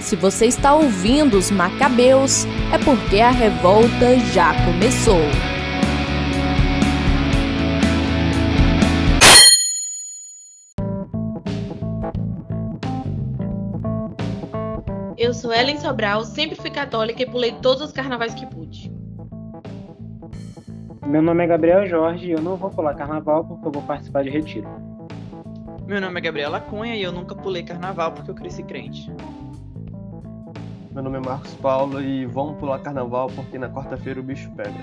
Se você está ouvindo os Macabeus, é porque a revolta já começou. Eu sou Ellen Sobral, sempre fui católica e pulei todos os carnavais que pude. Meu nome é Gabriel Jorge e eu não vou pular carnaval porque eu vou participar de retiro. Meu nome é Gabriela Cunha e eu nunca pulei carnaval porque eu cresci crente. Meu nome é Marcos Paulo e vamos pular carnaval porque na quarta-feira o bicho pega.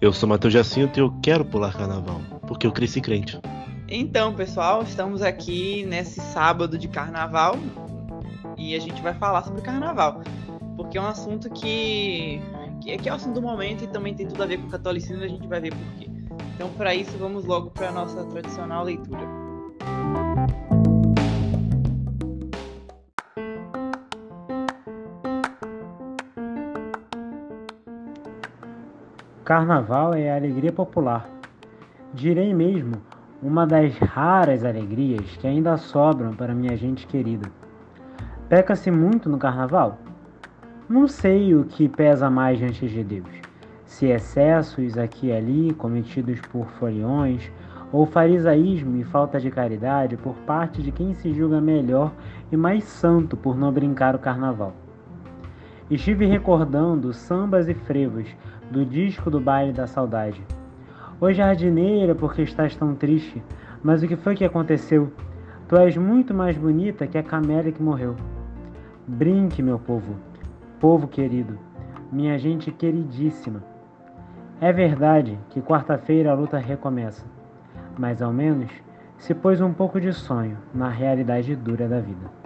Eu sou Matheus Jacinto e eu quero pular carnaval porque eu cresci crente. Então, pessoal, estamos aqui nesse sábado de carnaval e a gente vai falar sobre carnaval, porque é um assunto que, que, que é o assunto do momento e também tem tudo a ver com o catolicismo, a gente vai ver por quê. Então, para isso, vamos logo para a nossa tradicional leitura. Carnaval é a alegria popular. Direi mesmo, uma das raras alegrias que ainda sobram para minha gente querida. Peca-se muito no carnaval? Não sei o que pesa mais diante de Deus. Se excessos aqui e ali cometidos por foliões, ou farisaísmo e falta de caridade por parte de quem se julga melhor e mais santo por não brincar o carnaval. Estive recordando sambas e frevos do disco do baile da saudade. Ô jardineira, porque estás tão triste? Mas o que foi que aconteceu? Tu és muito mais bonita que a camélia que morreu. Brinque, meu povo, povo querido, minha gente queridíssima. É verdade que quarta-feira a luta recomeça, mas ao menos se pôs um pouco de sonho na realidade dura da vida.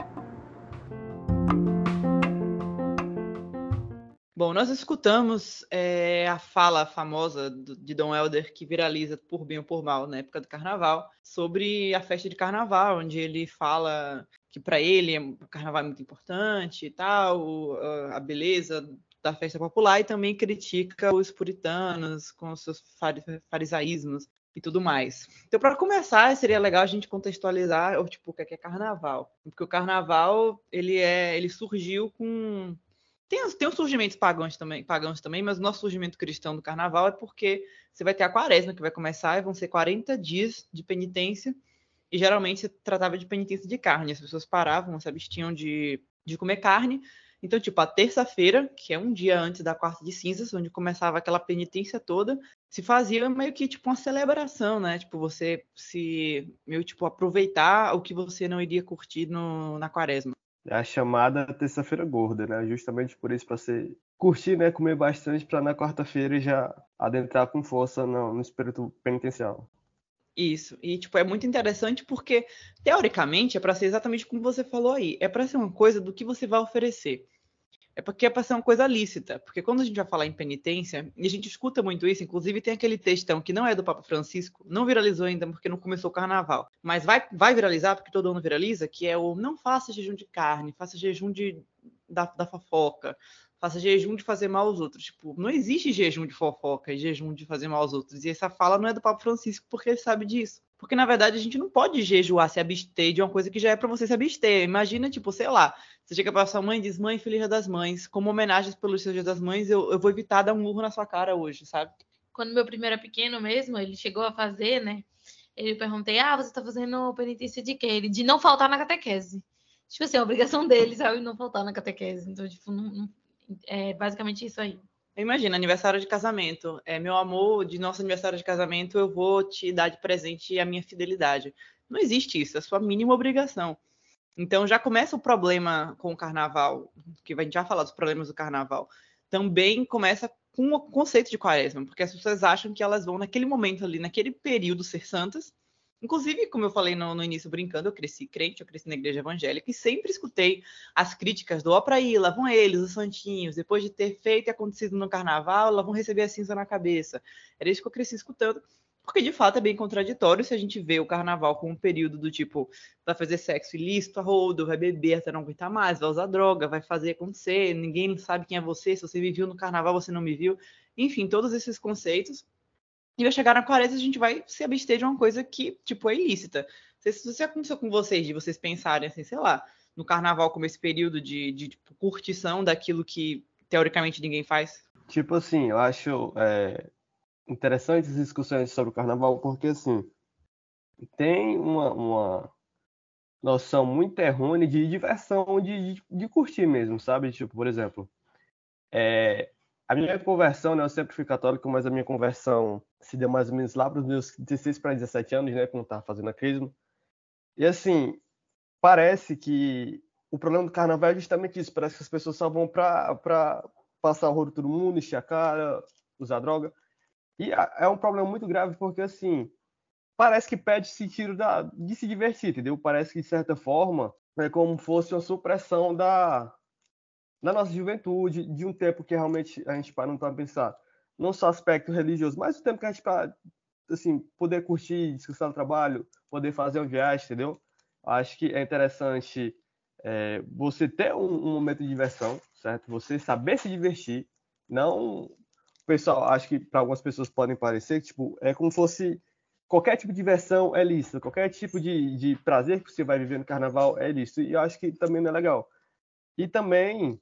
Bom, nós escutamos é, a fala famosa de Dom Helder, que viraliza por bem ou por mal na época do carnaval, sobre a festa de carnaval, onde ele fala que para ele o carnaval é muito importante e tal, a beleza da festa popular, e também critica os puritanos com seus farisaísmos e tudo mais. Então, para começar, seria legal a gente contextualizar o tipo o que é, é carnaval, porque o carnaval ele é, ele surgiu com tem, tem os surgimentos pagãos também, pagãos também, mas o nosso surgimento cristão do carnaval é porque você vai ter a quaresma que vai começar e vão ser 40 dias de penitência e geralmente se tratava de penitência de carne. As pessoas paravam, se abstinham de, de comer carne. Então, tipo, a terça-feira, que é um dia antes da quarta de cinzas, onde começava aquela penitência toda, se fazia meio que tipo uma celebração, né? Tipo, você se meio tipo aproveitar o que você não iria curtir no, na quaresma. A chamada terça-feira gorda, né? Justamente por isso, para você curtir, né? Comer bastante, para na quarta-feira já adentrar com força no, no espírito penitencial. Isso. E, tipo, é muito interessante porque, teoricamente, é para ser exatamente como você falou aí. É para ser uma coisa do que você vai oferecer. É porque é para ser uma coisa lícita. Porque quando a gente vai falar em penitência, e a gente escuta muito isso, inclusive tem aquele textão que não é do Papa Francisco, não viralizou ainda porque não começou o carnaval, mas vai, vai viralizar porque todo ano viraliza, que é o não faça jejum de carne, faça jejum de, da, da fofoca, faça jejum de fazer mal aos outros. Tipo, não existe jejum de fofoca e jejum de fazer mal aos outros. E essa fala não é do Papa Francisco porque ele sabe disso. Porque, na verdade, a gente não pode jejuar, se abster de uma coisa que já é para você se abster. Imagina, tipo, sei lá, você chega pra sua mãe e diz, mãe, feliz dia das mães. Como homenagens pelo seu dia das mães, eu, eu vou evitar dar um murro na sua cara hoje, sabe? Quando meu primeiro era pequeno mesmo, ele chegou a fazer, né? Eu perguntei, ah, você tá fazendo penitência de quê? Ele, de não faltar na catequese. Tipo assim, a obrigação dele, sabe? Não faltar na catequese. Então, tipo, não, não é basicamente isso aí. Imagina, aniversário de casamento. É, meu amor, de nosso aniversário de casamento, eu vou te dar de presente a minha fidelidade. Não existe isso, é a sua mínima obrigação. Então já começa o problema com o carnaval, que a gente já falar dos problemas do carnaval. Também começa com o conceito de quaresma, porque as pessoas acham que elas vão naquele momento ali, naquele período ser santas, Inclusive, como eu falei no, no, início brincando, eu cresci crente, eu cresci na igreja evangélica e sempre escutei as críticas do ó pra ir, lá vão eles, os santinhos, depois de ter feito e acontecido no carnaval, lá vão receber a cinza na cabeça. Era isso que eu cresci escutando, porque de fato é bem contraditório se a gente vê o carnaval como um período do tipo, vai fazer sexo ilícito a rodo, vai beber até não aguentar mais, vai usar droga, vai fazer acontecer, ninguém sabe quem é você, se você me viu no carnaval, você não me viu. Enfim, todos esses conceitos e vai chegar na quaresma, a gente vai se abster de uma coisa que, tipo, é ilícita. Se isso aconteceu com vocês, de vocês pensarem assim, sei lá, no carnaval como esse período de, de tipo, curtição daquilo que teoricamente ninguém faz? Tipo assim, eu acho é, interessante as discussões sobre o carnaval, porque assim, tem uma, uma noção muito errônea de diversão, de, de, de, curtir mesmo, sabe? Tipo, por exemplo, é, a minha conversão, né, eu sempre fui católico, mas a minha conversão se deu mais ou menos lá para os meus 16 para 17 anos, né, quando estava fazendo a crisma. E assim, parece que o problema do carnaval é justamente isso, parece que as pessoas só vão para passar o rodo todo mundo, encher a cara, usar droga. E é um problema muito grave porque, assim, parece que perde sentido da, de se divertir, entendeu? Parece que, de certa forma, é como fosse uma supressão da, da nossa juventude, de um tempo que realmente a gente para não para pensar, não só aspecto religioso, mas o tempo que a gente para, assim, poder curtir, descansar no trabalho, poder fazer uma viagem, entendeu? Acho que é interessante é, você ter um, um momento de diversão, certo? Você saber se divertir, não pessoal, acho que para algumas pessoas podem parecer que tipo, é como se fosse qualquer tipo de diversão é lícito, qualquer tipo de, de prazer que você vai viver no carnaval é lícito. E eu acho que também não é legal. E também,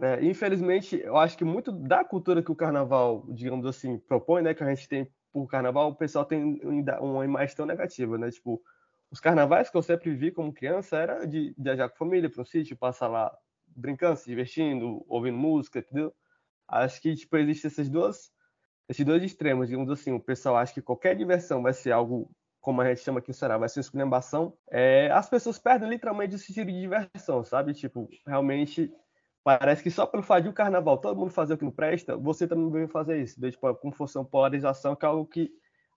é, infelizmente, eu acho que muito da cultura que o carnaval, digamos assim, propõe, né, que a gente tem por carnaval, o pessoal tem uma imagem tão negativa, né? Tipo, os carnavais que eu sempre vi como criança era de viajar com a família para um sítio, passar lá brincando, se divertindo, ouvindo música, entendeu? Acho que tipo existem essas duas esses dois extremos, digamos assim, o pessoal acha que qualquer diversão vai ser algo, como a gente chama aqui no Ceará, vai ser esculhambação, é, as pessoas perdem literalmente o sentido de diversão, sabe? Tipo, realmente parece que só pelo fato de um carnaval todo mundo fazer o que não presta, você também deve fazer isso, de, tipo, como fosse uma polarização, que é algo que,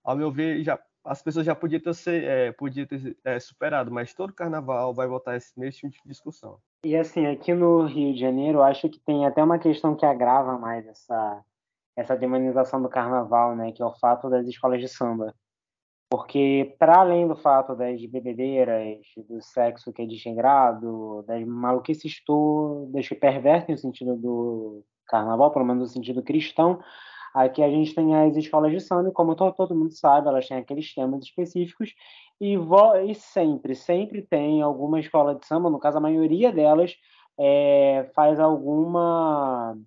ao meu ver, já, as pessoas já podiam ter, é, podia ter é, superado, mas todo carnaval vai voltar esse mesmo tipo de discussão. E assim, aqui no Rio de Janeiro, acho que tem até uma questão que agrava mais essa essa demonização do carnaval, né, que é o fato das escolas de samba. Porque, para além do fato das bebedeiras, do sexo que é desregrado, das maluquices todas que pervertem o sentido do carnaval, pelo menos no sentido cristão, aqui a gente tem as escolas de samba, e como todo, todo mundo sabe, elas têm aqueles temas específicos, e, e sempre, sempre tem alguma escola de samba, no caso a maioria delas, é, faz alguma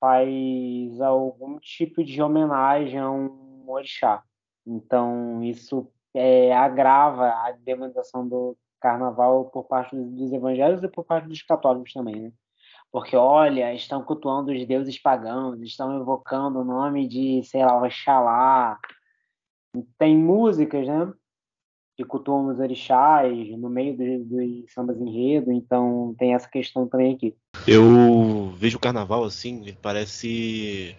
faz algum tipo de homenagem a um orixá. Então, isso é, agrava a demonização do carnaval por parte dos evangélicos e por parte dos católicos também, né? Porque, olha, estão cultuando os deuses pagãos, estão evocando o nome de, sei lá, Oxalá. Tem músicas, né? Que cultuam os orixás no meio dos, dos sambas enredo, então tem essa questão também aqui. Eu vejo o carnaval assim, ele parece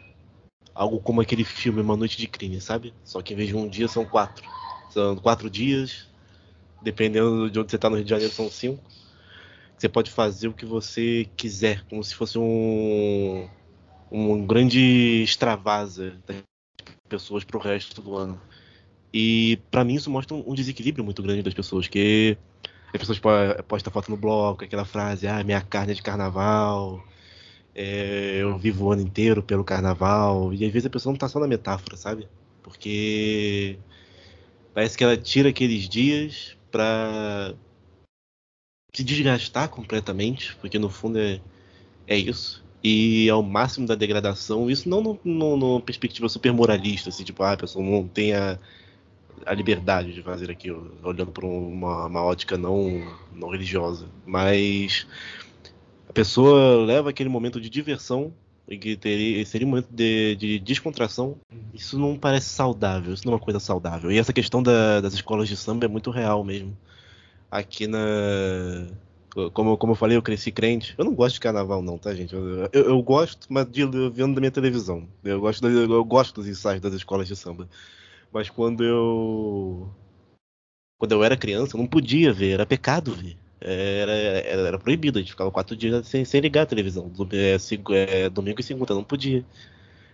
algo como aquele filme Uma Noite de Crime, sabe? Só que em vez de um dia são quatro. São quatro dias, dependendo de onde você está no Rio de Janeiro, são cinco. Você pode fazer o que você quiser, como se fosse um, um grande extravasa das pessoas para o resto do ano. E para mim isso mostra um desequilíbrio muito grande das pessoas, que as pessoas postam foto no bloco, aquela frase, ah, minha carne é de carnaval, é, eu vivo o ano inteiro pelo carnaval. E às vezes a pessoa não tá só na metáfora, sabe? Porque parece que ela tira aqueles dias pra se desgastar completamente, porque no fundo é, é isso. E ao máximo da degradação, isso não numa perspectiva super moralista, assim, tipo, ah, a pessoa não tem a, a liberdade de fazer aquilo, olhando por uma, uma ótica não, não religiosa. Mas a pessoa leva aquele momento de diversão e que teria, seria um momento de, de, descontração. Isso não parece saudável, isso não é uma coisa saudável. E essa questão da, das escolas de samba é muito real mesmo. Aqui na. Como, como eu falei, eu cresci crente. Eu não gosto de carnaval, não, tá, gente? Eu, eu, eu gosto, mas de, vendo da minha televisão. Eu gosto, eu gosto dos ensaios das escolas de samba. Mas quando eu. Quando eu era criança, eu não podia ver, era pecado ver. Era, era, era proibido, a gente ficava quatro dias sem, sem ligar a televisão. É, é, domingo e segunda, não podia.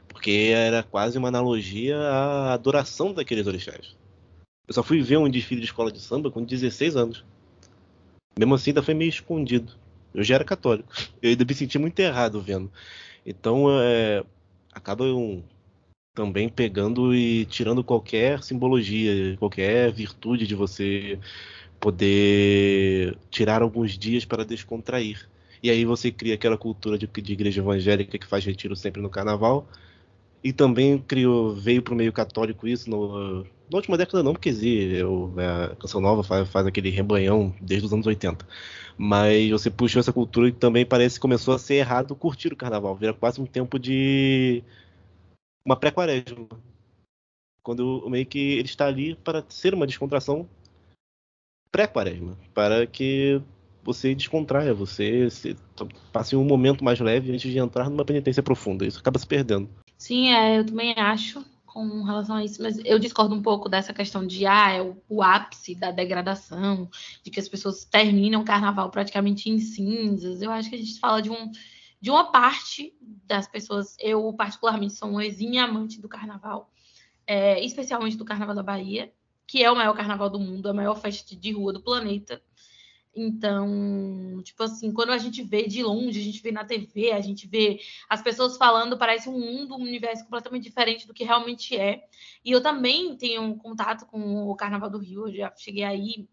Porque era quase uma analogia à adoração daqueles orixás. Eu só fui ver um desfile de escola de samba com 16 anos. Mesmo assim, ainda foi meio escondido. Eu já era católico. Eu ainda me senti muito errado vendo. Então, é, acaba um, também pegando e tirando qualquer simbologia, qualquer virtude de você poder tirar alguns dias para descontrair. E aí você cria aquela cultura de, de igreja evangélica que faz retiro sempre no carnaval. E também criou, veio para o meio católico isso no, na última década não, porque eu, a Canção Nova faz, faz, aquele rebanhão desde os anos 80. Mas você puxou essa cultura e também parece que começou a ser errado curtir o carnaval. Vira quase um tempo de uma pré-quaresma. Quando meio que ele está ali para ser uma descontração pré-quaresma. Para que você descontraia, você se, passe um momento mais leve antes de entrar numa penitência profunda. Isso acaba se perdendo. Sim, é, eu também acho com relação a isso, mas eu discordo um pouco dessa questão de ah, é o, o, ápice da degradação, de que as pessoas terminam o carnaval praticamente em cinzas. Eu acho que a gente fala de um de uma parte das pessoas. Eu particularmente sou um exímio amante do carnaval, é, especialmente do Carnaval da Bahia, que é o maior carnaval do mundo, a maior festa de rua do planeta. Então, tipo assim, quando a gente vê de longe, a gente vê na TV, a gente vê as pessoas falando, parece um mundo, um universo completamente diferente do que realmente é. E eu também tenho contato com o Carnaval do Rio, eu já cheguei aí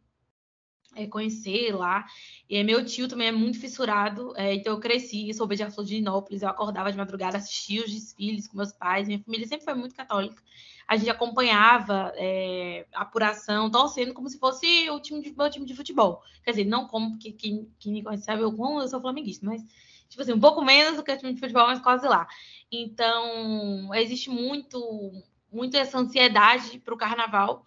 é, conhecer lá. E meu tio também é muito fissurado, é, então eu cresci, sou de Florianópolis, eu acordava de madrugada, assistia os desfiles com meus pais, minha família sempre foi muito católica a gente acompanhava é, a apuração, torcendo como se fosse o time de, meu time de futebol. Quer dizer, não como, porque quem, quem me conhece sabe eu eu sou flamenguista, mas, tipo assim, um pouco menos do que o time de futebol, mas quase lá. Então, existe muito, muito essa ansiedade para o carnaval.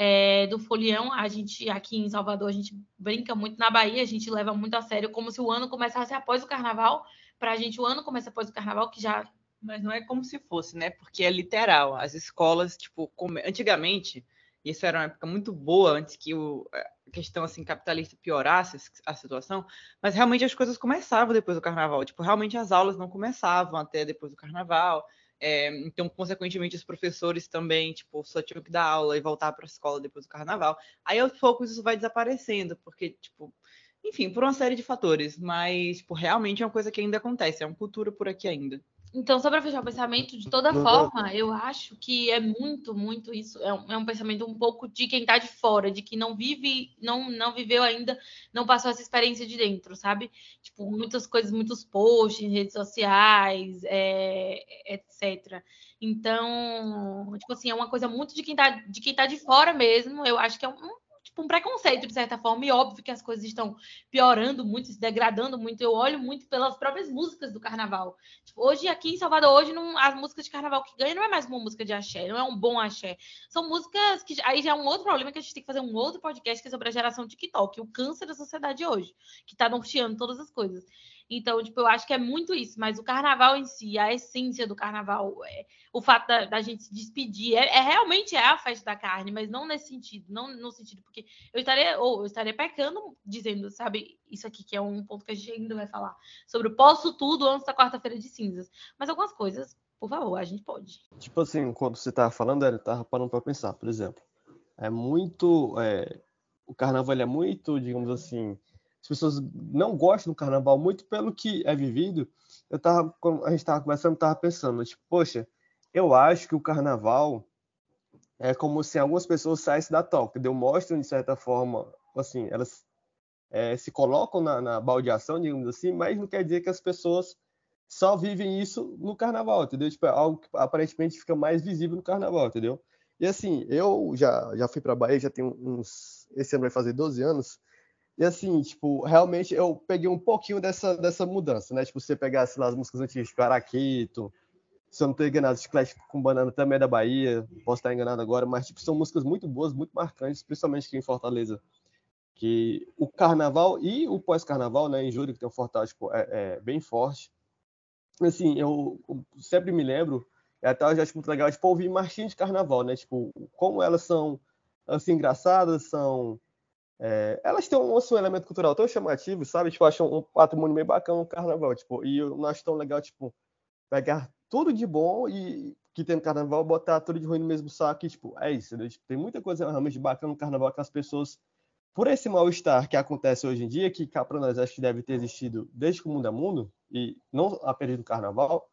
É, do folião, a gente aqui em Salvador, a gente brinca muito na Bahia, a gente leva muito a sério, como se o ano começasse após o carnaval. Para a gente, o ano começa após o carnaval, que já mas não é como se fosse, né? Porque é literal. As escolas, tipo, antigamente, isso era uma época muito boa antes que o, a questão assim capitalista piorasse a situação, mas realmente as coisas começavam depois do carnaval. Tipo, realmente as aulas não começavam até depois do carnaval. É, então, consequentemente, os professores também, tipo, só tinham que dar aula e voltar para a escola depois do carnaval. Aí, aos poucos, isso vai desaparecendo, porque, tipo, enfim, por uma série de fatores. Mas, tipo, realmente é uma coisa que ainda acontece, é uma cultura por aqui ainda. Então, só para fechar o pensamento, de toda forma, eu acho que é muito, muito isso. É um, é um, pensamento um pouco de quem está de fora, de que não vive, não, não viveu ainda, não passou essa experiência de dentro, sabe? Tipo, muitas coisas, muitos posts em redes sociais, é, etc. Então, tipo assim, é uma coisa muito de quem está de quem tá de fora mesmo. Eu acho que é um, um preconceito, de certa forma, e óbvio que as coisas estão piorando muito, se degradando muito. Eu olho muito pelas próprias músicas do carnaval. Tipo, hoje, aqui em Salvador, hoje, não, as músicas de carnaval que ganham não é mais uma música de axé, não é um bom axé. São músicas que. Aí já é um outro problema que a gente tem que fazer um outro podcast que é sobre a geração TikTok, o câncer da sociedade hoje, que tá norteando todas as coisas. Então, tipo, eu acho que é muito isso, mas o carnaval em si, a essência do carnaval, é, o fato da, da, gente se despedir, é, é, realmente é a festa da carne, mas não nesse sentido, não no sentido, porque eu estaria, ou eu estaria pecando dizendo, sabe, isso aqui que é um ponto que a gente ainda vai falar, sobre o posso tudo antes da quarta-feira de cinzas. Mas algumas coisas, por favor, a gente pode. Tipo assim, quando você tava falando, eu tava parando para pensar, por exemplo, é muito. É, o carnaval é muito, digamos assim as pessoas não gostam do carnaval muito pelo que é vivido. Eu tava, a gente estava conversando, estava pensando, tipo, poxa, eu acho que o carnaval é como se algumas pessoas saíssem da toca, entendeu? Mostram, de certa forma, assim, elas é, se colocam na, na baldeação, digamos assim, mas não quer dizer que as pessoas só vivem isso no carnaval, entendeu? Tipo, é algo que aparentemente fica mais visível no carnaval, entendeu? E assim, eu já, já fui para Bahia, já tenho uns. Esse ano vai fazer 12 anos. E assim, tipo, realmente eu peguei um pouquinho dessa, dessa mudança, né? Tipo, você pegasse lá as músicas antigas, tipo, Araquito, se eu não estou enganado, Chiclete com Banana também é da Bahia, posso estar enganado agora, mas tipo, são músicas muito boas, muito marcantes, principalmente aqui em Fortaleza. Que o carnaval e o pós-carnaval, né, em julho, que tem um Fortaleza tipo, é, é, bem forte. Assim, eu, eu sempre me lembro, é até eu acho muito legal, tipo, ouvir marchinhas de carnaval, né? Tipo, como elas são, assim, engraçadas, são é, elas têm um, um, elemento cultural tão chamativo, sabe? Tipo, acho um patrimônio bem bacana o carnaval, tipo, e eu não acho tão legal, tipo, pegar tudo de bom e que tem no carnaval, botar tudo de ruim no mesmo saco e, tipo, é isso, né? tipo, tem muita coisa realmente bacana no carnaval que as pessoas, por esse mal-estar que acontece hoje em dia, que cá para nós acho que deve ter existido desde que o mundo é mundo, e não apenas no carnaval,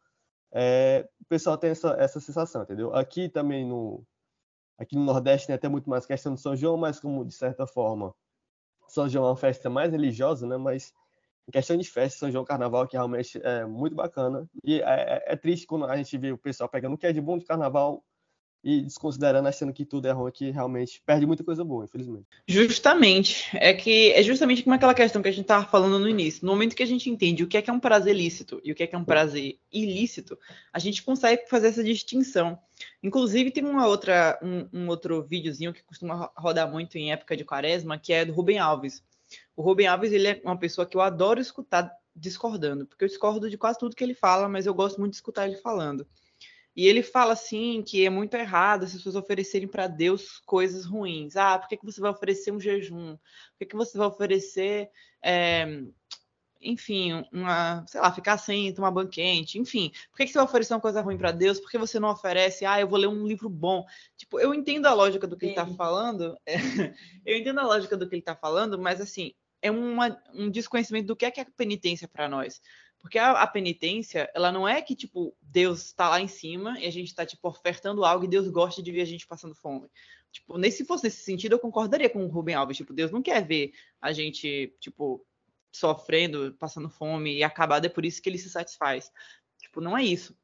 é, o pessoal tem essa, essa sensação, entendeu? Aqui também no aqui no Nordeste tem muito mais questão do São João, mas como de certa forma São João é uma festa mais religiosa, né? Mas em questão de festa, São João Carnaval, que realmente é muito bacana. E é, é, é triste quando a gente vê o pessoal pegando o que é de bom de carnaval e desconsiderando, achando que tudo é ruim, que realmente perde muita coisa boa, infelizmente. Justamente. É que é justamente como aquela questão que a gente estava falando no início. No momento que a gente entende o que é que é um prazer lícito e o que é que é um prazer ilícito, a gente consegue fazer essa distinção. Inclusive, tem uma outra, um, um outro videozinho que costuma rodar muito em época de quaresma, que é do Rubem Alves. O Rubem Alves ele é uma pessoa que eu adoro escutar discordando, porque eu discordo de quase tudo que ele fala, mas eu gosto muito de escutar ele falando. E ele fala assim que é muito errado as pessoas oferecerem para Deus coisas ruins. Ah, por que, que você vai oferecer um jejum? Por que, que você vai oferecer, é, enfim, uma, sei lá, ficar sem tomar banho quente? Enfim, por que, que você vai oferecer uma coisa ruim para Deus? Por que você não oferece, ah, eu vou ler um livro bom? Tipo, eu entendo a lógica do que ele está falando, é, eu entendo a lógica do que ele está falando, mas assim, é uma, um desconhecimento do que é, que é penitência para nós. Porque a, a, penitência, ela não é que, tipo, Deus está lá em cima e a gente está, tipo, ofertando algo e Deus gosta de ver a gente passando fome. Tipo, se fosse nesse sentido, eu concordaria com o Rubem Alves. Tipo, Deus não quer ver a gente, tipo, sofrendo, passando fome e acabado, é por isso que ele se satisfaz. Tipo, não é isso.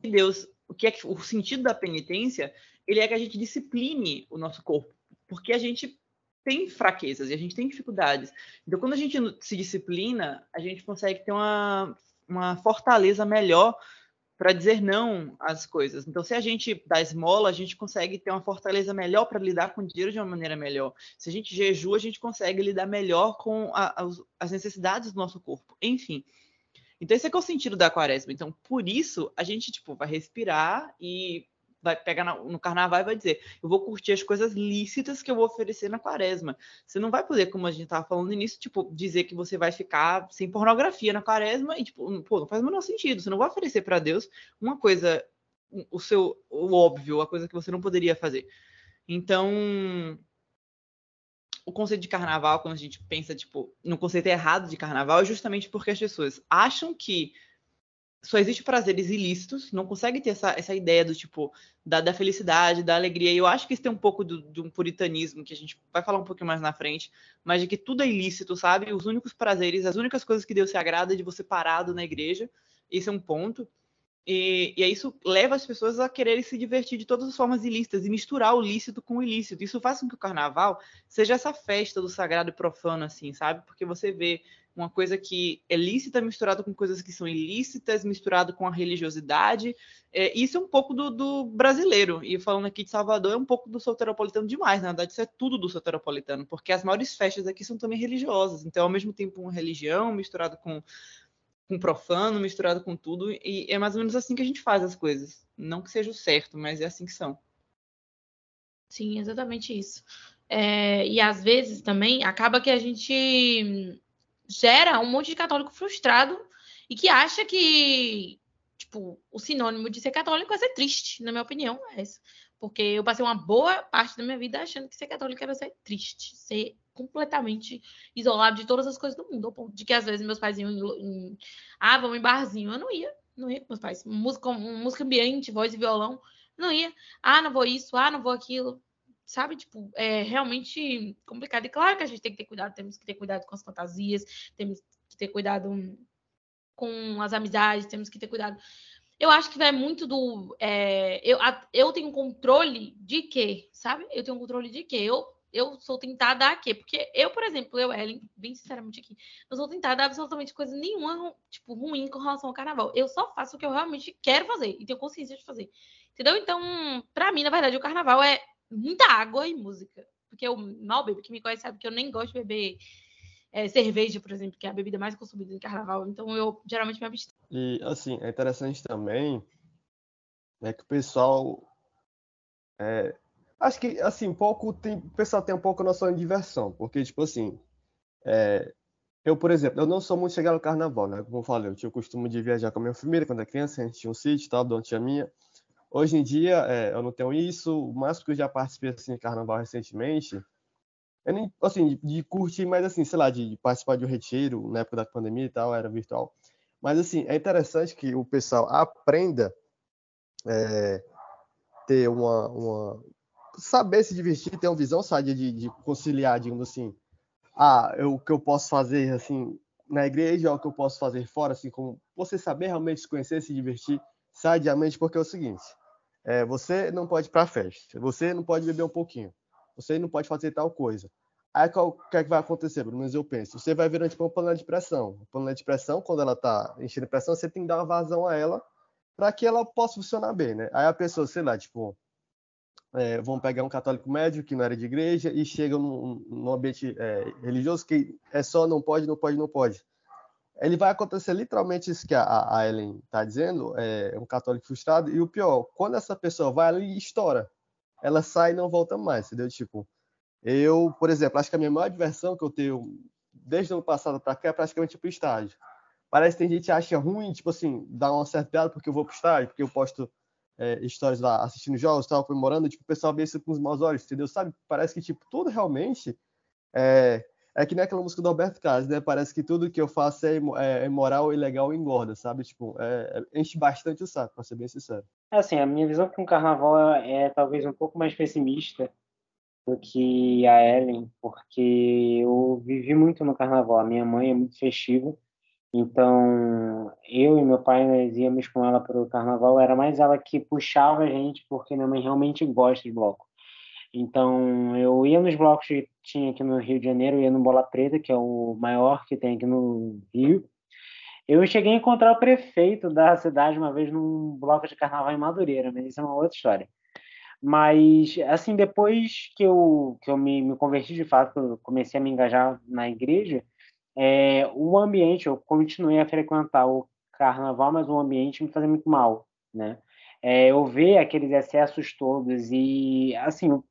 Deus, o que é que, o sentido da penitência, ele é que a gente discipline o nosso corpo. Porque a gente tem fraquezas e a gente tem dificuldades. Então, quando a gente se disciplina, a gente consegue ter uma, uma fortaleza melhor para dizer não às coisas. Então, se a gente dá esmola, a gente consegue ter uma fortaleza melhor para lidar com o dinheiro de uma maneira melhor. Se a gente jejua, a gente consegue lidar melhor com a, as necessidades do nosso corpo. Enfim. Então, esse é, é o sentido da quaresma. Então, por isso, a gente tipo, vai respirar e vai pegar no carnaval e vai dizer: eu vou curtir as coisas lícitas que eu vou oferecer na quaresma. Você não vai poder, como a gente estava falando no início, tipo, dizer que você vai ficar sem pornografia na quaresma e, tipo, pô, não faz o menor sentido. Você não vai oferecer para Deus uma coisa, o seu, o óbvio, a coisa que você não poderia fazer. Então, o conceito de carnaval, quando a gente pensa, tipo, no conceito errado de carnaval, é justamente porque as pessoas acham que só existe prazeres ilícitos, não consegue ter essa, essa ideia do tipo da, da felicidade, da alegria. E eu acho que isso tem um pouco do, de um puritanismo que a gente vai falar um pouquinho mais na frente, mas de que tudo é ilícito, sabe? Os únicos prazeres, as únicas coisas que Deus se agrada é de você parado na igreja. Esse é um ponto. E, e isso leva as pessoas a quererem se divertir de todas as formas ilícitas e misturar o lícito com o ilícito. Isso faz com que o carnaval seja essa festa do sagrado e profano, assim, sabe? Porque você vê uma coisa que é lícita misturado com coisas que são ilícitas, misturado com a religiosidade. É, isso é um pouco do, do, brasileiro. E falando aqui de Salvador, é um pouco do soteropolitano demais. Na verdade, isso é tudo do soteropolitano, porque as maiores festas aqui são também religiosas. Então, ao mesmo tempo, uma religião misturado com, com profano, misturado com tudo. E é mais ou menos assim que a gente faz as coisas. Não que seja o certo, mas é assim que são. Sim, exatamente isso. É, e às vezes também acaba que a gente gera um monte de católico frustrado e que acha que, tipo, o sinônimo de ser católico é ser triste, na minha opinião, é isso. Porque eu passei uma boa parte da minha vida achando que ser católico era ser triste, ser completamente isolado de todas as coisas do mundo, ao ponto de que às vezes meus pais iam em, em ah, vamos em barzinho, eu não ia, não ia com meus pais. Música, música ambiente, voz e violão, não ia. Ah, não vou isso, ah, não vou aquilo sabe? Tipo, é realmente complicado. E claro que a gente tem que ter cuidado, temos que ter cuidado com as fantasias, temos que ter cuidado com as amizades, temos que ter cuidado. Eu acho que vai muito do. É, eu, eu tenho controle de quê, sabe? Eu tenho controle de quê? Eu, eu sou tentada a quê? Porque eu, por exemplo, eu, Ellen, bem sinceramente aqui, não sou tentada a absolutamente coisa nenhuma, tipo, ruim com relação ao carnaval. Eu só faço o que eu realmente quero fazer e tenho consciência de fazer. Entendeu? Então, para mim, na verdade, o carnaval é muita água e música. Porque eu mal bebo, que me conhece sabe que eu nem gosto de beber é, cerveja, por exemplo, que é a bebida mais consumida em carnaval. Então eu geralmente me abstenho. E assim, é interessante também é que o pessoal. É, acho que assim, pouco tem, o pessoal tem um pouco noção de diversão, porque, tipo assim, é, eu, por exemplo, eu não sou muito chegado no carnaval, né? Como eu falei, eu tinha o costume de viajar com a minha família quando era criança, a gente tinha um sítio tal, dona tia minha. Hoje em dia, é, eu não tenho isso, o máximo que eu já participei assim, de carnaval recentemente, eu nem, assim, de, de, curtir, mas assim, sei lá, de, de, participar de um retiro na época da pandemia e tal, era virtual. Mas assim, é interessante que o pessoal aprenda é, ter uma, uma, saber se divertir, ter uma visão sabe, de, de conciliar, digamos assim, ah, eu, o que eu posso fazer assim na igreja, o que eu posso fazer fora, assim, como você saber realmente se conhecer, se divertir sadiamente, porque é o seguinte, é, você não pode ir para festa, você não pode beber um pouquinho, você não pode fazer tal coisa. Aí o que, é que vai acontecer? Pelo menos eu penso. Você vai virando tipo uma panela de pressão. A panela de pressão, quando ela está enchendo pressão, você tem que dar uma vazão a ela para que ela possa funcionar bem, né? Aí a pessoa, sei lá, tipo, é, vão pegar um católico médio que não era de igreja e chega num, num ambiente é, religioso que é só não pode, não pode, não pode. Ele vai acontecer literalmente isso que a, a Ellen está dizendo, é um católico frustrado, e o pior, quando essa pessoa vai ali e estoura, ela sai e não volta mais, entendeu? Tipo, eu, por exemplo, acho que a minha maior diversão que eu tenho desde o ano passado para cá é praticamente pro estádio. Parece que tem gente que acha ruim, tipo assim, dar uma certa piada porque eu vou pro estádio, porque eu posto é, histórias lá assistindo jogos, tal, comemorando, tipo, o pessoal vê isso com os maus olhos, entendeu? Sabe? Parece que, tipo, tudo realmente é, é que nem aquela música do Alberto Carlos, né? Parece que tudo que eu faço é, é, é imoral, ilegal e engorda, sabe? Tipo, é, é, enche bastante o saco, pra ser bem sincero. É assim, a minha visão com o carnaval é talvez um pouco mais pessimista, do que a Ellen, porque eu vivi muito no carnaval. A minha mãe é muito festiva, então eu e meu pai nós íamos com ela para o carnaval. Era mais ela que puxava a gente, porque minha mãe realmente gosta de bloco. Então eu ia nos blocos que tinha aqui no Rio de Janeiro, ia no Bola Preta, que é o maior que tem aqui no Rio. Eu cheguei a encontrar o prefeito da cidade uma vez num bloco de carnaval em Madureira, mas isso é uma outra história. Mas, assim, depois que eu, que eu me, me converti de fato, comecei a me engajar na igreja, é, o ambiente, eu continuei a frequentar o carnaval, mas o ambiente me fazia muito mal, né? É, eu ver aqueles excessos todos e, assim,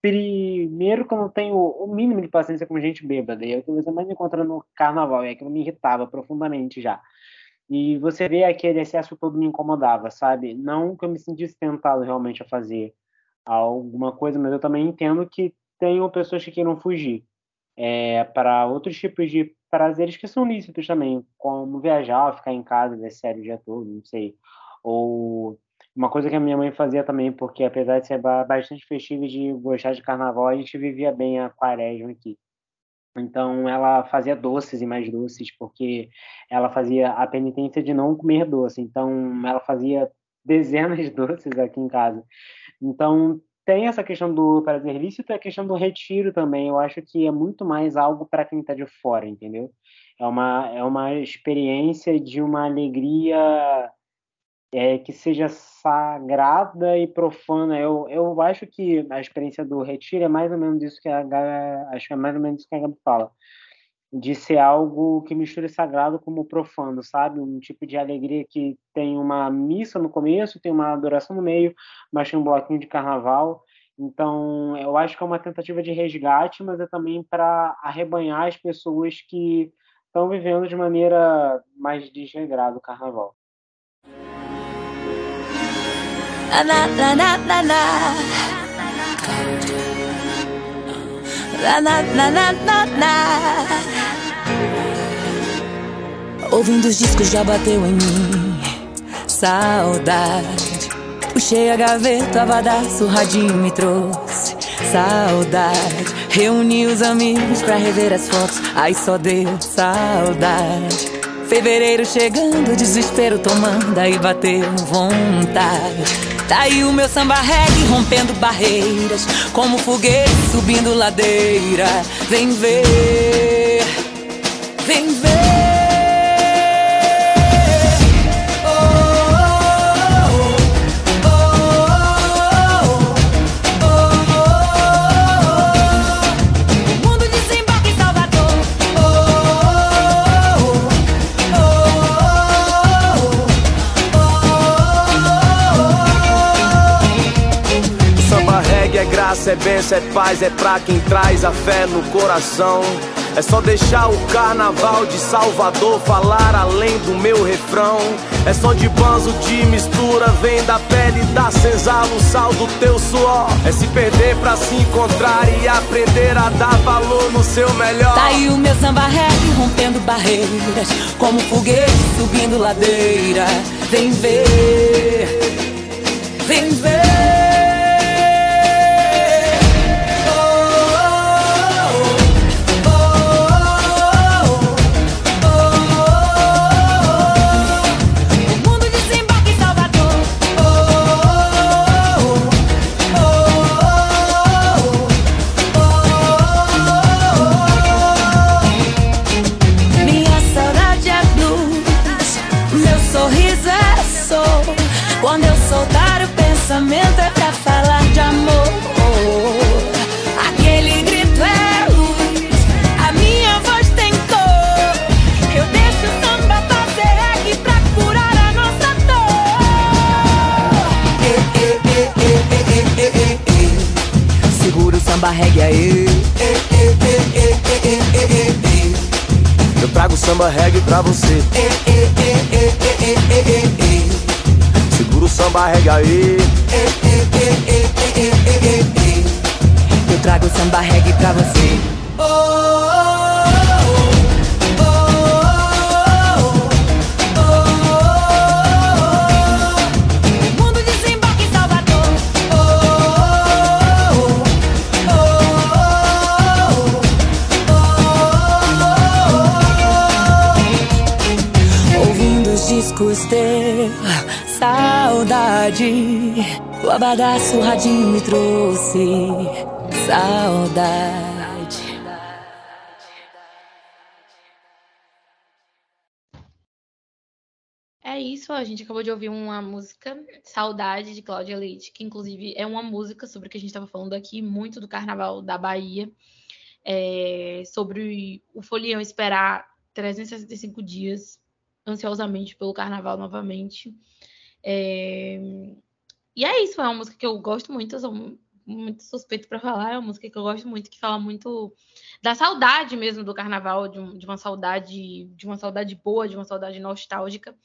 primeiro que eu não tenho o mínimo de paciência com gente bêbada, e é o que você mais encontra no carnaval, e aquilo me irritava profundamente já. E você vê aquele excesso todo me incomodava, sabe? Não que eu me sentisse tentado realmente a fazer, alguma coisa, mas eu também entendo que tenham pessoas que queiram fugir é, para outros tipos de prazeres que são lícitos também, como viajar, ficar em casa, ver série o dia todo, não sei. Ou uma coisa que a minha mãe fazia também, porque apesar de ser bastante festivo e de gostar de carnaval, a gente vivia bem a quaresma aqui. Então ela fazia doces e mais doces, porque ela fazia a penitência de não comer doce. Então ela fazia dezenas de doces aqui em casa. Então, tem essa questão do prazer lícito e a questão do retiro também. Eu acho que é muito mais algo para quem está de fora, entendeu? É uma, é uma experiência de uma alegria é, que seja sagrada e profana. Eu, eu acho que a experiência do retiro é mais ou menos isso que a Gabi, acho que é mais ou menos isso que a Gabi fala de ser algo que mistura sagrado como profano, sabe? Um tipo de alegria que tem uma missa no começo, tem uma adoração no meio, mas tem um bloquinho de carnaval. Então, eu acho que é uma tentativa de resgate, mas é também para arrebanhar as pessoas que estão vivendo de maneira mais desregrada o carnaval. Na, na, na, na, na. Na, na, na, na. Ouvindo os discos já bateu em mim Saudade Puxei a gaveta, a vadaço, o radinho me trouxe Saudade Reuni os amigos pra rever as fotos Aí só deu saudade Fevereiro chegando, desespero tomando Aí bateu vontade. Tá aí o meu samba reggae rompendo barreiras Como foguete subindo ladeira. Vem ver, vem ver é é bênção, é paz, é pra quem traz a fé no coração. É só deixar o carnaval de Salvador falar além do meu refrão. É som de banzo de mistura, vem da pele da senzala, o sal do teu suor. É se perder pra se encontrar e aprender a dar valor no seu melhor. Tá aí o meu samba reggae rompendo barreiras, como foguete subindo ladeira. Vem ver, vem ver. reggae aí. Eu trago samba reggae pra você. Segura o samba reggae aí. Eu trago samba reggae pra você. Ter saudade. O abadaço radinho me trouxe saudade. É isso, a gente acabou de ouvir uma música, Saudade, de Cláudia Leite, que inclusive é uma música sobre o que a gente estava falando aqui, muito do Carnaval da Bahia, é, sobre o folião esperar 365 dias ansiosamente pelo Carnaval novamente. É, e é isso, é uma música que eu gosto muito, eu sou muito suspeito para falar, é uma música que eu gosto muito, que fala muito da saudade mesmo do Carnaval, de, um- de uma saudade, de uma saudade boa, de uma saudade nostálgica.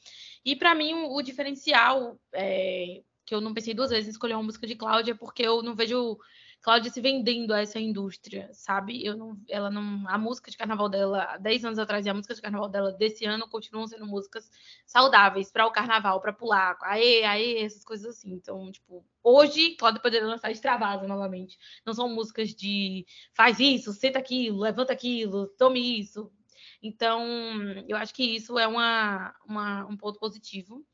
E para mim o, o diferencial é, que eu não pensei duas vezes em escolher uma música de Cláudia, porque eu não vejo Cláudia se vendendo a essa indústria, sabe? Eu não, ela não, a música de carnaval dela, há 10 anos atrás, e a música de carnaval dela desse ano continuam sendo músicas saudáveis para o carnaval, para pular, aê, aê, essas coisas assim. Então, tipo, hoje Cláudia poderia lançar Extravasa novamente. Não são músicas de faz isso, senta aquilo, levanta aquilo, tome isso. Então, eu acho que isso é uma, uma- um ponto positivo,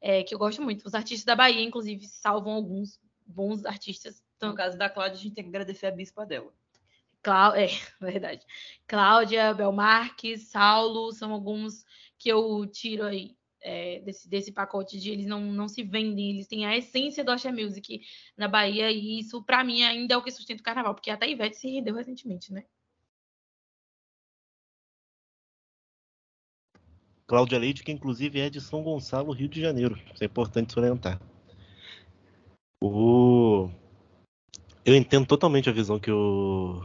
é, que eu gosto muito. Os artistas da Bahia, inclusive, salvam alguns bons artistas. No Tanto caso da Cláudia, a gente tem que agradecer a bispa dela. Clá... É, verdade. Cláudia, Belmarques, Saulo, são alguns que eu tiro aí é, desse, desse pacote de eles não, não se vendem, eles têm a essência do Axé Music na Bahia, e isso, pra mim, ainda é o que sustenta o carnaval, porque até a Ivete se rendeu recentemente, né? Cláudia Leite, que inclusive é de São Gonçalo, Rio de Janeiro. Isso é importante salientar. O... Eu entendo totalmente a visão que o,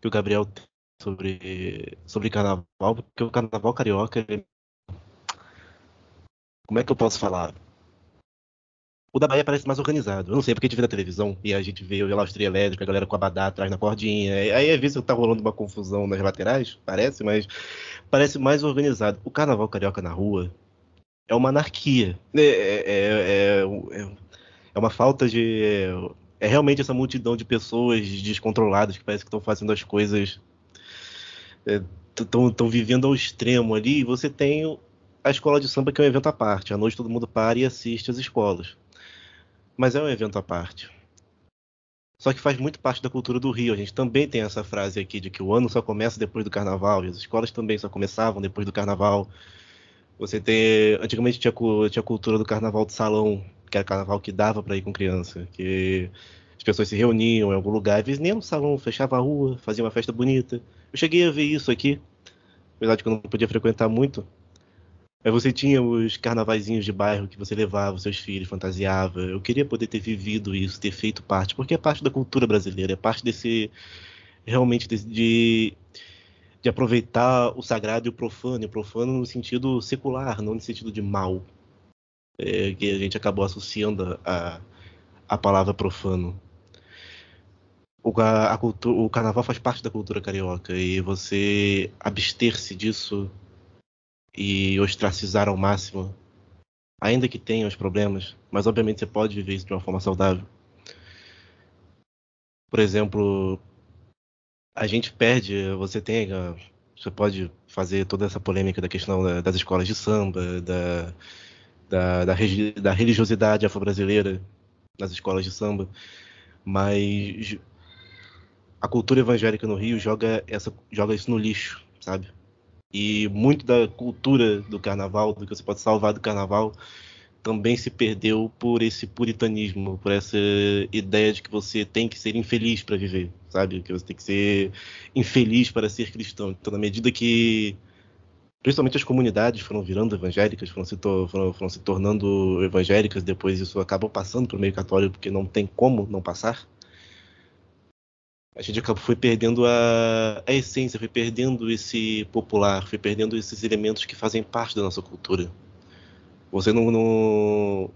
que o Gabriel tem sobre, sobre carnaval, porque o carnaval carioca. ele- Como é que eu posso falar? O da Bahia parece mais organizado. Eu não sei, porque a gente vê na televisão e a gente vê o relógio trio elétrico, a galera com a abadá atrás na cordinha. Aí às vezes tá rolando uma confusão nas laterais, parece, mas parece mais organizado. O carnaval carioca na rua é uma anarquia. É, é, é, é- é uma falta de. É realmente essa multidão de pessoas descontroladas que parece que estão fazendo as coisas. Estão vivendo ao extremo ali. E você tem a escola de samba, que é um evento à parte. À noite todo mundo para e assiste às escolas. Mas é um evento à parte. Só que faz muito parte da cultura do Rio. A gente também tem essa frase aqui de que o ano só começa depois do carnaval, e as escolas também só começavam depois do carnaval. Você tem. Antigamente tinha, tinha a cultura do carnaval de salão, que era carnaval que dava para ir com criança, que as pessoas se reuniam em algum lugar, às vezes nem no salão, fechava a rua, fazia uma festa bonita. Eu cheguei a ver isso aqui, apesar de que eu não podia frequentar muito. Mas você tinha os carnavaizinhos de bairro que você levava os seus filhos, fantasiava. Eu queria poder ter vivido isso, ter feito parte, porque é parte da cultura brasileira, é parte desse realmente desse- de de aproveitar o sagrado e o profano, e o profano no sentido secular, não no sentido de mal, é, que a gente acabou associando a, a palavra profano. O, a, a o carnaval faz parte da cultura carioca e você abster-se disso e ostracizar ao máximo, ainda que tenha os problemas, mas obviamente você pode viver isso de uma forma saudável. Por exemplo, a gente perde, você tem, você pode fazer toda essa polêmica da questão das escolas de samba, da, da, da, da religiosidade afro-brasileira nas escolas de samba, mas a cultura evangélica no Rio joga, essa, joga isso no lixo, sabe? E muito da cultura do carnaval, do que você pode salvar do carnaval, também se perdeu por esse puritanismo, por essa ideia de que você tem que ser infeliz para viver, sabe? Que você tem que ser infeliz para ser cristão. Então, na medida que principalmente as comunidades foram virando evangélicas, foram se, foram, foram se tornando evangélicas, depois isso acabou passando para o meio católico, porque não tem como não passar a gente acabou, foi perdendo a, a essência, foi perdendo esse popular, foi perdendo esses elementos que fazem parte da nossa cultura. Você não, não,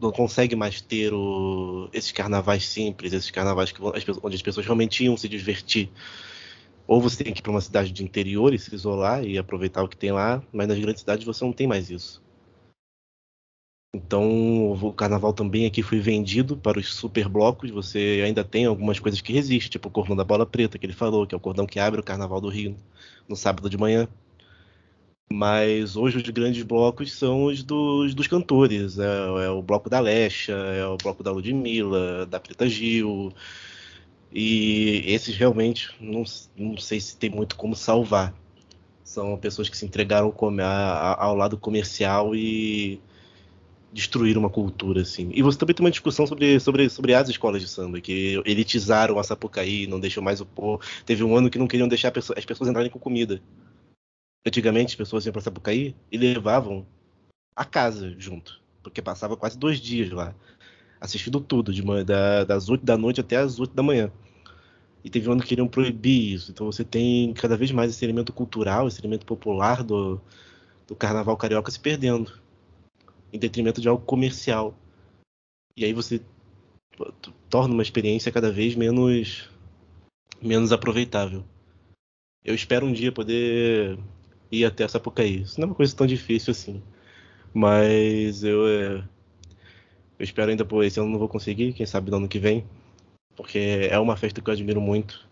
não consegue mais ter o, esses carnavais simples, esses carnavais que, onde as pessoas realmente iam se divertir. Ou você tem que ir para uma cidade de interior e se isolar e aproveitar o que tem lá, mas nas grandes cidades você não tem mais isso. Então, o carnaval também aqui foi vendido para os super blocos. Você ainda tem algumas coisas que resistem, tipo o cordão da bola preta que ele falou, que é o cordão que abre o carnaval do Rio no sábado de manhã. Mas hoje os grandes blocos são os dos, dos cantores. É, é, o bloco da Lecha, é o bloco da Ludmilla, da Preta Gil. E esses realmente não, não sei se tem muito como salvar. São pessoas que se entregaram ao lado comercial e destruir uma cultura, assim. E você também tem uma discussão sobre, sobre, sobre as escolas de samba, que elitizaram a Sapucaí, não deixam mais o povo. Teve um ano que não queriam deixar as pessoas entrarem com comida. Antigamente, as pessoas iam para Sapucaí e levavam a casa junto, porque passava quase dois dias lá, assistindo tudo, de manhã, da, das 8 da noite até as 8 da manhã. E teve um ano que queriam proibir isso. Então você tem cada vez mais esse elemento cultural, esse elemento popular do, do carnaval carioca se perdendo em detrimento de algo comercial. E aí você torna uma experiência cada vez menos menos aproveitável. Eu espero um dia poder ir até Sapucaí. Isso não é uma coisa tão difícil assim. Mas eu, é, eu espero ainda por esse ano não vou conseguir, quem sabe no ano que vem. Porque é uma festa que eu admiro muito.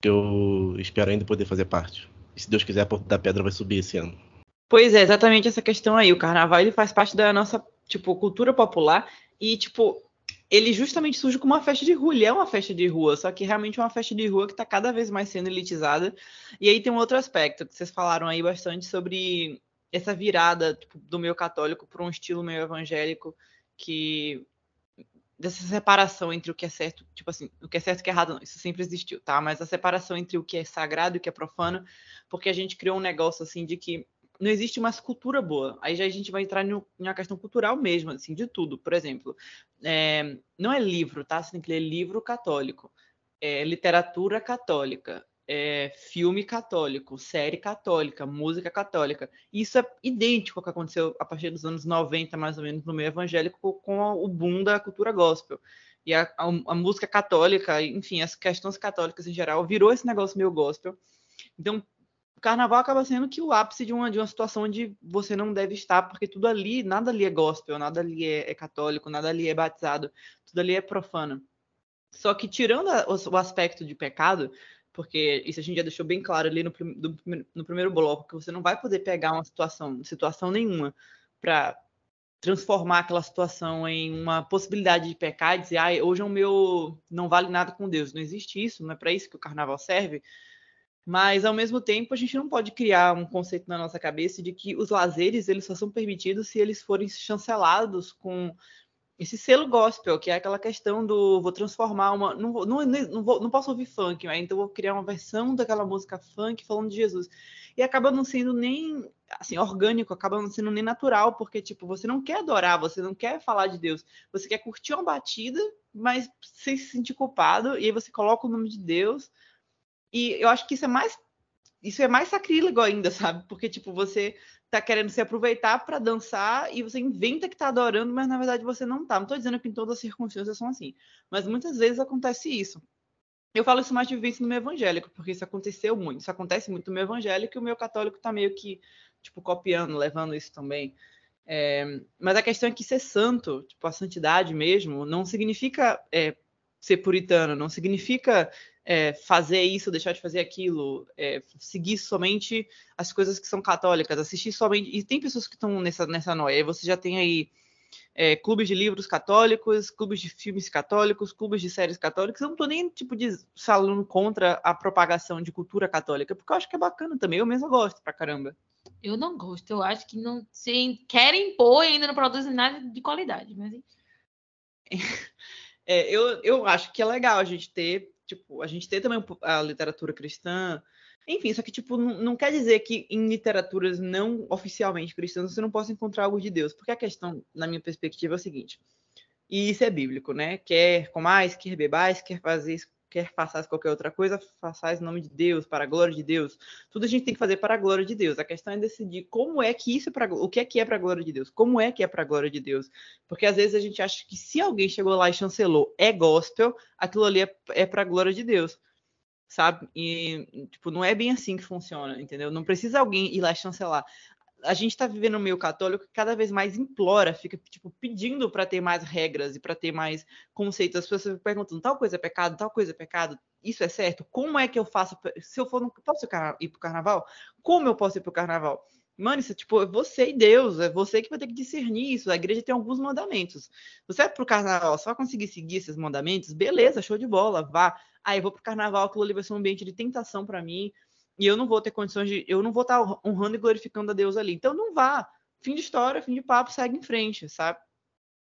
Que eu espero ainda poder fazer parte. E se Deus quiser, a Porta da Pedra vai subir esse ano. Pois é, exatamente essa questão aí. O carnaval ele faz parte da nossa, tipo, cultura popular e, tipo, ele justamente surge como uma festa de rua. Ele é uma festa de rua, só que realmente é uma festa de rua que está cada vez mais sendo elitizada. E aí tem um outro aspecto que vocês falaram aí bastante sobre essa virada tipo, do meio católico para um estilo meio evangélico que dessa separação entre o que é certo, tipo assim, o que é certo e o que é errado, não, isso sempre existiu, tá? Mas a separação entre o que é sagrado e o que é profano, porque a gente criou um negócio assim de que não existe uma cultura boa. Aí já a gente vai entrar em uma questão cultural mesmo, assim, de tudo. Por exemplo, é, não é livro, tá? Você tem que ler livro católico, é, literatura católica, é, filme católico, série católica, música católica. Isso é idêntico ao que aconteceu a partir dos anos 90, mais ou menos, no meio evangélico, com o boom da cultura gospel. E a, a, a música católica, enfim, as questões católicas em geral, virou esse negócio meio gospel. Então, o carnaval acaba sendo que o ápice de uma, de uma situação onde você não deve estar, porque tudo ali, nada ali é gospel, nada ali é, é católico, nada ali é batizado, tudo ali é profano. Só que tirando a, o, o, aspecto de pecado, porque isso a gente já deixou bem claro ali no, do, no primeiro bloco, que você não vai poder pegar uma situação, situação nenhuma, para transformar aquela situação em uma possibilidade de pecar e dizer, ah, hoje é o meu não vale nada com Deus. Não existe isso, não é para isso que o carnaval serve. Mas ao mesmo tempo, a gente não pode criar um conceito na nossa cabeça de que os lazeres eles só são permitidos se eles forem chancelados com esse selo gospel, que é aquela questão do vou transformar uma. Não, não, não, vou, não posso ouvir funk, mas então vou criar uma versão daquela música funk falando de Jesus. E acaba não sendo nem assim, orgânico, acaba não sendo nem natural, porque tipo, você não quer adorar, você não quer falar de Deus, você quer curtir uma batida, mas sem se sentir culpado, e aí você coloca o nome de Deus E eu acho que isso é mais isso é mais sacrílego ainda, sabe? Porque tipo, você tá querendo se aproveitar para dançar e você inventa que tá adorando, mas na verdade você não tá. Não tô dizendo que em todas as circunstâncias são assim, mas muitas vezes acontece isso. Eu falo isso mais de vivência no meu evangélico, porque isso aconteceu muito. Isso acontece muito no meu evangélico e o meu católico tá meio que, tipo, copiando, levando isso também. É, mas a questão é que ser santo, tipo, a santidade mesmo, não significa é, ser puritano, não significa é, fazer isso, deixar de fazer aquilo, é, seguir somente as coisas que são católicas, assistir somente. E tem pessoas que estão nessa, nessa noia. Você já tem aí é, clubes de livros católicos, clubes de filmes católicos, clubes de séries católicas. Eu não estou nem tipo de falando contra a propagação de cultura católica, porque eu acho que é bacana também. Eu mesmo gosto pra caramba. Eu não gosto. Eu acho que não se querem impor e ainda não produzem nada de qualidade, mas é, eu, eu acho que é legal a gente ter, tipo, a gente ter também a literatura cristã, enfim, só que, tipo, não, não, quer dizer que em literaturas não oficialmente cristãs você não possa encontrar algo de Deus. Porque a questão, na minha perspectiva, é o seguinte. E isso é bíblico, né? Quer comais, quer bebais, quer fazer quer façais qualquer outra coisa, façais em nome de Deus, para a glória de Deus. Tudo a gente tem que fazer para a glória de Deus. A questão é decidir como é que isso é para o que é que é para a glória de Deus, como é que é para a glória de Deus. Porque às vezes a gente acha que se alguém chegou lá e chancelou é gospel, aquilo ali é, é para a glória de Deus sabe? E, tipo, não é bem assim que funciona, entendeu? Não precisa alguém ir lá chancelar. A gente está vivendo no meio católico que cada vez mais implora, fica, tipo, pedindo para ter mais regras e para ter mais conceitos. As pessoas perguntam, tal coisa é pecado, tal coisa é pecado, isso é certo? Como é que eu faço? Se eu for, posso ir para o carnaval? Como eu posso ir para o carnaval? Mano, isso é tipo, é você e Deus, é você que vai ter que discernir isso. A igreja tem alguns mandamentos. Você vai pro carnaval só conseguir seguir esses mandamentos, beleza, show de bola, vá. Aí eu vou pro carnaval, aquilo ali vai ser um ambiente de tentação para mim, e eu não vou ter condições de. Eu não vou estar honrando e glorificando a Deus ali. Então não vá. Fim de história, fim de papo, segue em frente, sabe?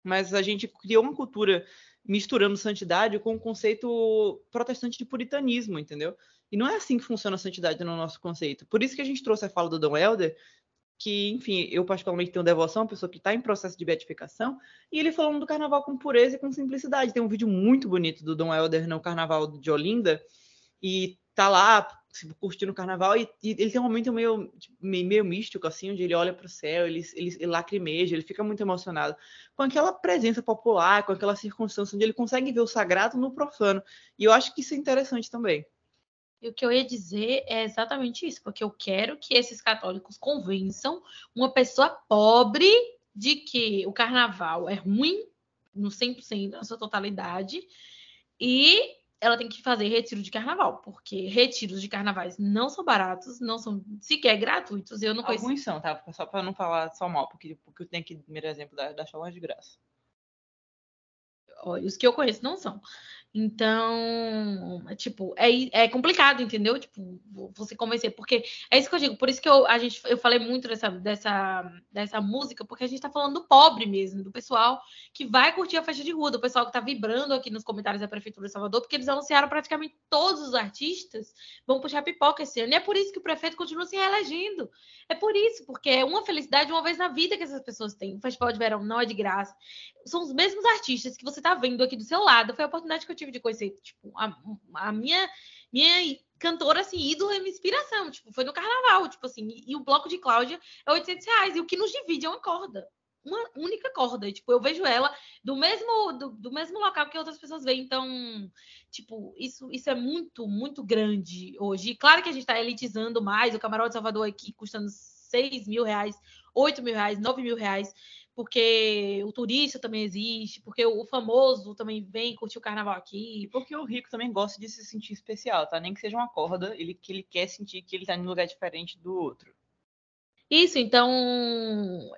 Mas a gente criou uma cultura misturando santidade com o conceito protestante de puritanismo, entendeu? E não é assim que funciona a santidade no nosso conceito. Por isso que a gente trouxe a fala do Dom Helder, que, enfim, eu particularmente tenho devoção, uma pessoa que está em processo de beatificação, e ele falando do carnaval com pureza e com simplicidade. Tem um vídeo muito bonito do Dom Helder no carnaval de Olinda, e tá lá tipo, curtindo o carnaval, e, e, ele tem um momento meio, tipo, meio místico, assim, onde ele olha para o céu, ele, ele, ele lacrimeja, ele fica muito emocionado, com aquela presença popular, com aquela circunstância onde ele consegue ver o sagrado no profano. E eu acho que isso é interessante também. E o que eu ia dizer é exatamente isso, porque eu quero que esses católicos convençam uma pessoa pobre de que o carnaval é ruim no 100%, na sua totalidade, e ela tem que fazer retiro de carnaval, porque retiros de carnavais não são baratos, não são sequer gratuitos. Eu não conheço. Alguns são, tá? Só para não falar só mal, porque, porque eu tenho aqui o primeiro exemplo da, da Chalões de Graça. Olha, os que eu conheço não são. Então, tipo, é, é complicado, entendeu? Tipo, você convencer, porque é isso que eu digo, por isso que eu, a gente, eu falei muito dessa, dessa, dessa música, porque a gente tá falando do pobre mesmo, do pessoal que vai curtir a festa de rua, do pessoal que tá vibrando aqui nos comentários da Prefeitura de Salvador, porque eles anunciaram praticamente todos os artistas vão puxar pipoca esse ano, e é por isso que o prefeito continua se reelegendo. É por isso, porque é uma felicidade uma vez na vida que essas pessoas têm. O Festival de Verão não é de graça. São os mesmos artistas que você tá vendo aqui do seu lado. Foi a oportunidade que eu tive de conhecer, tipo, a, a minha, minha cantora, assim, ídola e minha inspiração, tipo, foi no carnaval, tipo assim, e, e o bloco de Cláudia é 800 reais, e o que nos divide é uma corda, uma única corda, tipo, eu vejo ela do mesmo, do, do, mesmo local que outras pessoas veem, então, tipo, isso, isso é muito, muito grande hoje, e claro que a gente tá elitizando mais, o camarote Salvador aqui custando 6 mil reais, 8 mil reais, 9 mil reais, porque o turista também existe, porque o famoso também vem curtir o carnaval aqui. Porque o rico também gosta de se sentir especial, tá? Nem que seja uma corda, ele que ele quer sentir que ele tá em um lugar diferente do outro. Isso, então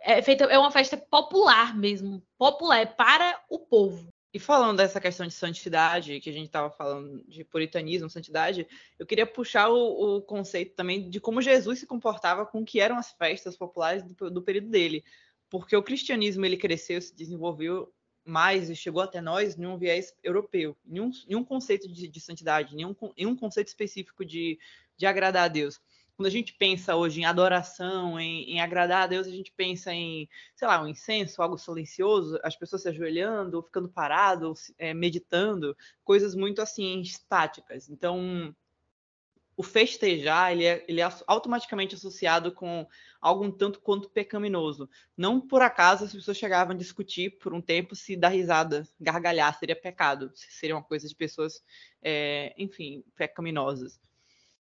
é feita é uma festa popular mesmo, popular é para o povo. E falando dessa questão de santidade, que a gente estava falando de puritanismo, santidade, eu queria puxar o, o, conceito também de como Jesus se comportava com o que eram as festas populares do, do período dele porque o cristianismo ele cresceu, se desenvolveu mais e chegou até nós em um viés europeu, em um, em um conceito de, de santidade, em um, em um, conceito específico de, de agradar a Deus. Quando a gente pensa hoje em adoração, em, em, agradar a Deus, a gente pensa em, sei lá, um incenso, algo silencioso, as pessoas se ajoelhando, ou ficando parado, é, meditando, coisas muito assim estáticas. Então, o festejar ele é, ele é automaticamente associado com algo um tanto quanto pecaminoso. Não por acaso as pessoas chegavam a discutir por um tempo se dar risada, gargalhar seria pecado, se seria uma coisa de pessoas, é, enfim, pecaminosas.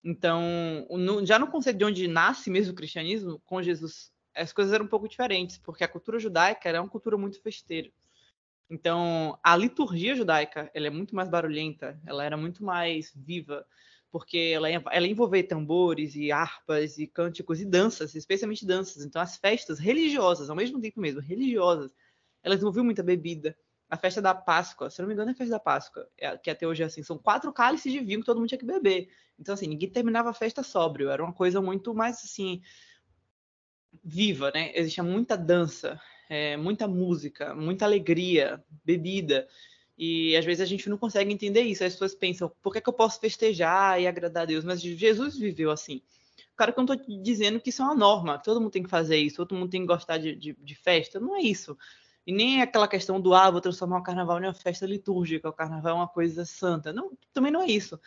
Então, no, já no conceito de onde nasce mesmo o cristianismo, com Jesus, as coisas eram um pouco diferentes, porque a cultura judaica era uma cultura muito festeira. Então, a liturgia judaica, ela é muito mais barulhenta, ela era muito mais viva, porque ela, ela envolvia tambores e harpas e cânticos e danças, especialmente danças. Então, as festas religiosas, ao mesmo tempo mesmo, religiosas, elas envolviam muita bebida. A festa da Páscoa, se não me engano, é a festa da Páscoa, é, que até hoje é assim, são quatro cálices de vinho que todo mundo tinha que beber. Então, assim, ninguém terminava a festa sóbrio, era uma coisa muito mais, assim, viva, né? Existia muita dança, é, muita música, muita alegria, bebida. E às vezes a gente não consegue entender isso. As pessoas pensam, por que, que eu posso festejar e agradar a Deus? Mas Jesus viveu assim. Claro que eu não estou dizendo que isso é uma norma, todo mundo tem que fazer isso, todo mundo tem que gostar de, de, de festa. Não é isso. E nem é aquela questão do, ah, vou transformar o carnaval em uma festa litúrgica, o carnaval é uma coisa santa. Não, também não é isso.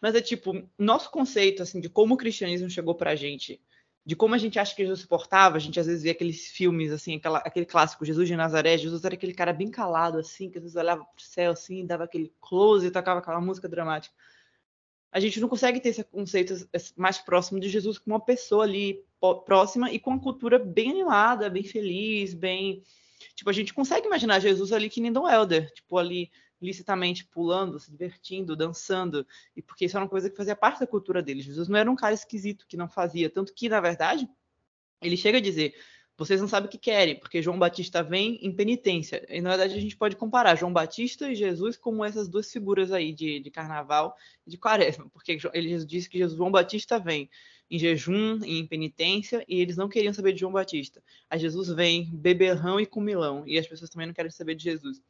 Mas é tipo, nosso conceito, assim, de como o cristianismo chegou pra gente de como a gente acha que Jesus se portava, a gente às vezes vê aqueles filmes, assim, aquela, aquele clássico Jesus de Nazaré, Jesus era aquele cara bem calado, assim, que às vezes olhava pro céu, assim, dava aquele close e tocava aquela música dramática. A gente não consegue ter esse conceito mais próximo de Jesus com uma pessoa ali próxima e com uma cultura bem animada, bem feliz, bem... Tipo, a gente consegue imaginar Jesus ali que nem Don Helder, tipo, ali licitamente pulando, se divertindo, dançando, e porque isso era uma coisa que fazia parte da cultura dele. Jesus não era um cara esquisito que não fazia, tanto que, na verdade, ele chega a dizer: vocês não sabem o que querem, porque João Batista vem em penitência. E na verdade a gente pode comparar João Batista e Jesus como essas duas figuras aí de, de carnaval e de quaresma, porque ele disse que Jesus, João Batista vem em jejum e em penitência e eles não queriam saber de João Batista. Aí Jesus vem beberrão e comilão e as pessoas também não querem saber de Jesus.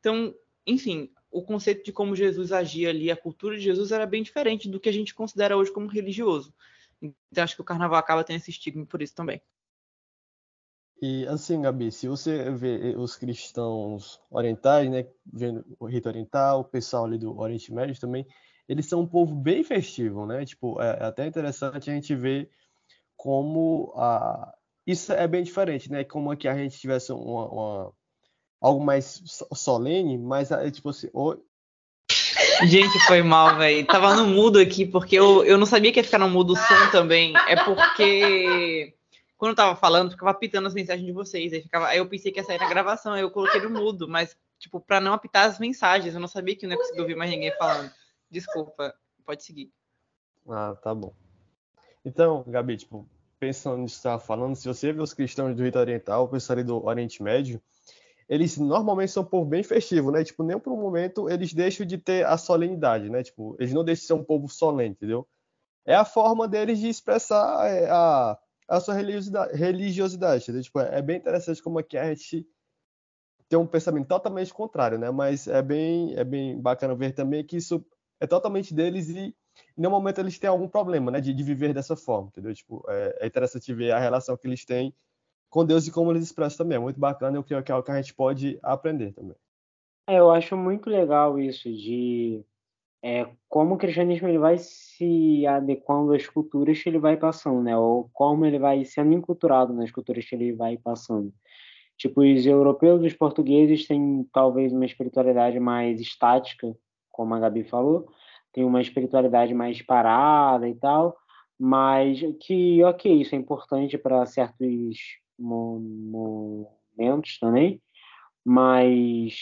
Então, enfim, o conceito de como Jesus agia ali, a cultura de Jesus era bem diferente do que a gente considera hoje como religioso. Então acho que o carnaval acaba tendo esse estigma por isso também. E assim, Gabi, se você vê os cristãos orientais, né, vendo o rito oriental, o pessoal ali do Oriente Médio também, eles são um povo bem festivo, né? Tipo, é, é até interessante a gente ver como a isso é bem diferente, né? Como aqui a gente tivesse uma, uma algo mais solene, mas é, tipo assim. Gente, foi mal, velho. Tava no mudo aqui, porque eu, eu não sabia que ia ficar no mudo o som também. É porque quando eu tava falando, ficava apitando as mensagens de vocês. Aí, ficava, aí eu pensei que ia sair na gravação, aí eu coloquei no mudo, mas, tipo, pra não apitar as mensagens. Eu não sabia que eu não ia conseguir ouvir mais ninguém falando. Desculpa, pode seguir. Ah, tá bom. Então, Gabi, tipo, pensando nisso que você tava falando, se você vê os cristãos do rito oriental, ali do Oriente Médio, eles normalmente são um povo bem festivo, né? Tipo, nem por um momento eles deixam de ter a solenidade, né? Tipo, eles não deixam de ser um povo solene, entendeu? É a forma deles de expressar é, a, a sua religiosidade, religiosidade entendeu? Tipo, é bem interessante como aqui a gente tem um pensamento totalmente contrário, né? Mas é bem, é bem bacana ver também que isso é totalmente deles e em nenhum momento eles têm algum problema, né? De, de viver dessa forma, entendeu? Tipo, é, é interessante ver a relação que eles têm com Deus e como eles expressam também. É muito bacana eu creio que é algo que a gente pode aprender também. É, eu acho muito legal isso de é, como o cristianismo ele vai se adequando às culturas que ele vai passando, né? Ou como ele vai sendo enculturado nas culturas que ele vai passando. Tipo, os europeus e os portugueses têm talvez uma espiritualidade mais estática, como a Gabi falou, tem uma espiritualidade mais parada e tal, mas que, ok, isso é importante para certos momentos também, mas,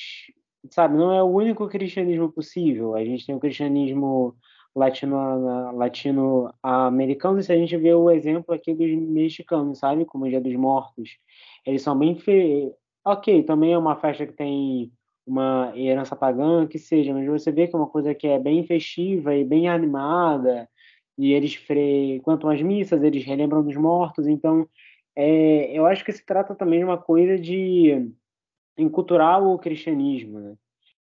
sabe, não é o único cristianismo possível. A gente tem o cristianismo latino-americano, latino e se a gente vê o exemplo aqui dos mexicanos, sabe, como o Dia dos Mortos, eles são bem... Fe... Ok, também é uma festa que tem uma herança pagã, que seja, mas você vê que é uma coisa que é bem festiva e bem animada, e eles frequentam as missas, eles relembram dos mortos, então é, eu acho que se trata também de uma coisa de enculturar o cristianismo, né?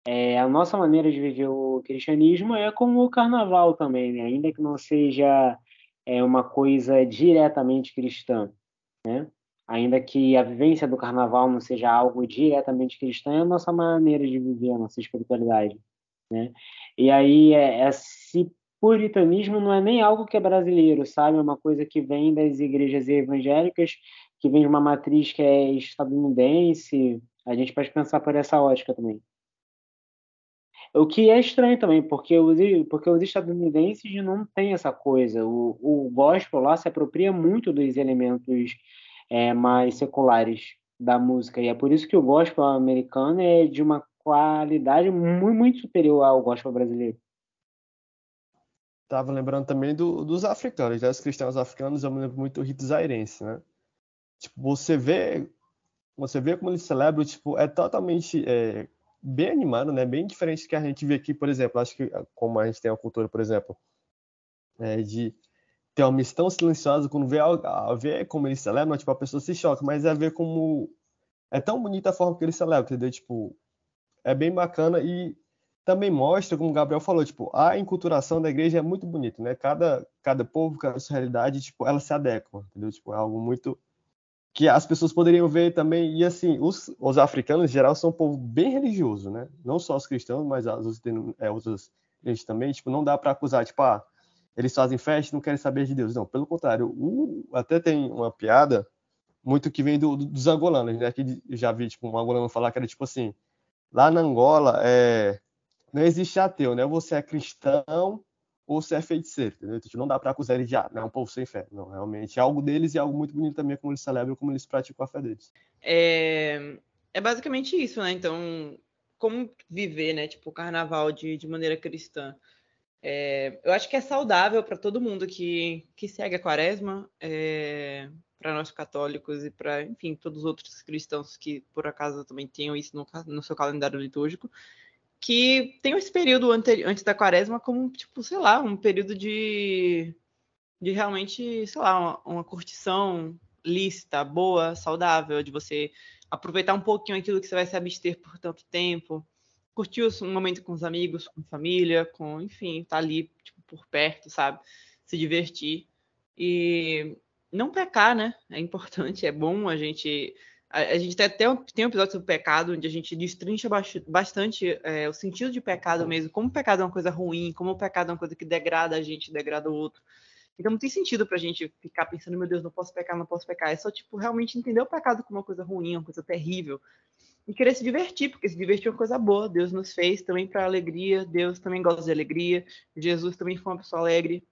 É, a nossa maneira de viver o cristianismo é como o carnaval também, né? ainda que não seja é, uma coisa diretamente cristã, né? Ainda que a vivência do carnaval não seja algo diretamente cristã, é a nossa maneira de viver, a nossa espiritualidade, né? E aí é, é se puritanismo não é nem algo que é brasileiro, sabe? É uma coisa que vem das igrejas evangélicas, que vem de uma matriz que é estadunidense. A gente pode pensar por essa ótica também. O que é estranho também, porque os, porque os estadunidenses não têm essa coisa. O, o gospel lá se apropria muito dos elementos é, mais seculares da música. E é por isso que o gospel americano é de uma qualidade muito, muito superior ao gospel brasileiro. Tava lembrando também do, dos africanos, né? Os cristãos africanos, eu me lembro muito do rito zairense, né? Tipo, você vê, você vê como eles celebram, tipo, é totalmente é, bem animado, né? Bem diferente do que a gente vê aqui, por exemplo. Acho que como a gente tem a cultura, por exemplo, é, de ter uma missão silenciosa, quando vê, a, ver como eles celebram, tipo, a pessoa se choca, mas é ver como é tão bonita a forma que eles celebram, entendeu? Tipo, é bem bacana e também mostra, como o Gabriel falou, tipo, a enculturação da igreja é muito bonita, né? Cada, cada povo, cada sua realidade, tipo, ela se adequa, entendeu? Tipo, é algo muito que as pessoas poderiam ver também, e assim, os, os africanos, em geral, são um povo bem religioso, né? Não só os cristãos, mas as é, outras gente também, tipo, não dá para acusar, tipo, ah, eles fazem festa e não querem saber de Deus. Não, pelo contrário, o, até tem uma piada muito que vem do, do, dos angolanos, né? Que já vi, tipo, um angolano falar que era, tipo assim, lá na Angola, é, não existe ateu, né? Você é cristão ou você é feiticeiro, entendeu? Então, não dá para acusar eles de, ah, não é um povo sem fé. Não, realmente é algo deles e é algo muito bonito também como eles celebram, como eles praticam a fé deles. É, é basicamente isso, né? Então, como viver, né? Tipo, o carnaval de, de maneira cristã. É, eu acho que é saudável para todo mundo que, que segue a quaresma, é, para nós católicos e para, enfim, todos os outros cristãos que por acaso também tenham isso no, no seu calendário litúrgico que tem esse período antes da quaresma como, tipo, sei lá, um período de, de realmente, sei lá, uma, uma curtição lícita, boa, saudável, de você aproveitar um pouquinho aquilo que você vai se abster por tanto tempo, curtir um momento com os amigos, com família, com, enfim, estar tá ali, tipo, por perto, sabe? Se divertir. E não pecar, né? É importante, é bom a gente a, gente tem até um, tem um episódio sobre pecado, onde a gente destrincha bastante é, o sentido de pecado mesmo, como o pecado é uma coisa ruim, como o pecado é uma coisa que degrada a gente, degrada o outro. Então não tem sentido pra gente ficar pensando, meu Deus, não posso pecar, não posso pecar. É só, tipo, realmente entender o pecado como uma coisa ruim, uma coisa terrível. E querer se divertir, porque se divertir é uma coisa boa. Deus nos fez também para alegria, Deus também gosta de alegria, Jesus também foi uma pessoa alegre.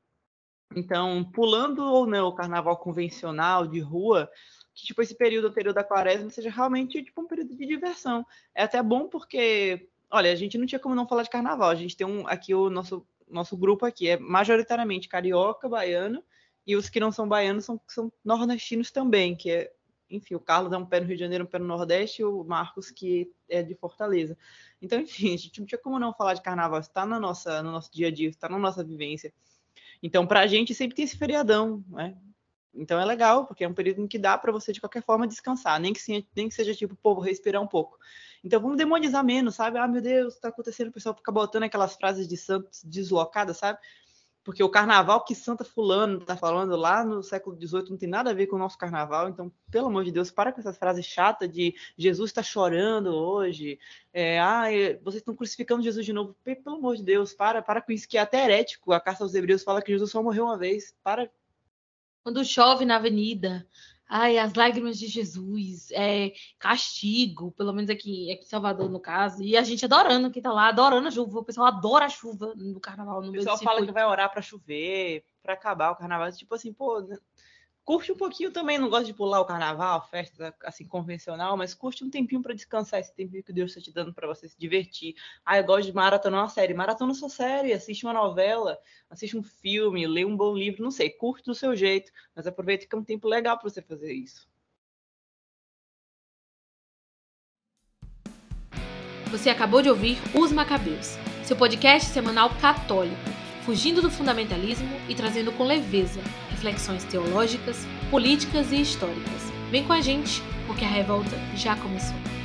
Então, pulando ou não o carnaval convencional de rua, que tipo esse período anterior da quaresma seja realmente tipo um período de diversão. É até bom porque, olha, a gente não tinha como não falar de carnaval. A gente tem um aqui o nosso nosso grupo aqui é majoritariamente carioca, baiano e os que não são baianos são, são nordestinos também, que é, enfim, o Carlos é um pé no Rio de Janeiro, um pé no Nordeste, e o Marcos que é de Fortaleza. Então, enfim, a gente não tinha como não falar de carnaval, está na nossa no nosso dia a dia, está na nossa vivência. Então, para a gente sempre tem esse feriadão, né? Então é legal, porque é um período em que dá para você, de qualquer forma, descansar, nem que, sim, nem que seja tipo, pô, vou respirar um pouco. Então vamos demonizar menos, sabe? Ah, meu Deus, tá acontecendo, o pessoal fica botando aquelas frases de santos deslocadas, sabe? Porque o carnaval que Santa Fulano tá falando lá no século XVIII não tem nada a ver com o nosso carnaval. Então, pelo amor de Deus, para com essas frases chatas de Jesus está chorando hoje. É, ah, vocês estão crucificando Jesus de novo. Pelo amor de Deus, para, para com isso, que é até herético. A carta aos Hebreus fala que Jesus só morreu uma vez. Para quando chove na avenida, ai, as lágrimas de Jesus, é castigo, pelo menos aqui, aqui em Salvador, no caso, e a gente adorando quem tá lá, adorando a chuva, o pessoal adora a chuva no carnaval. No o pessoal fala que vai orar para chover, para acabar o carnaval, tipo assim, pô? Curte um pouquinho também, não gosta de pular o carnaval, festa assim convencional, mas curte um tempinho para descansar, esse tempinho que Deus está te dando para você se divertir. Ah, eu gosto de maratonar uma série, maratona sua série, assiste uma novela, assiste um filme, lê um bom livro, não sei, curte do seu jeito, mas aproveita que é um tempo legal para você fazer isso. Você acabou de ouvir Os Macabeus, seu podcast semanal católico fugindo do fundamentalismo e trazendo com leveza reflexões teológicas, políticas e históricas. Vem com a gente, porque a revolta já começou.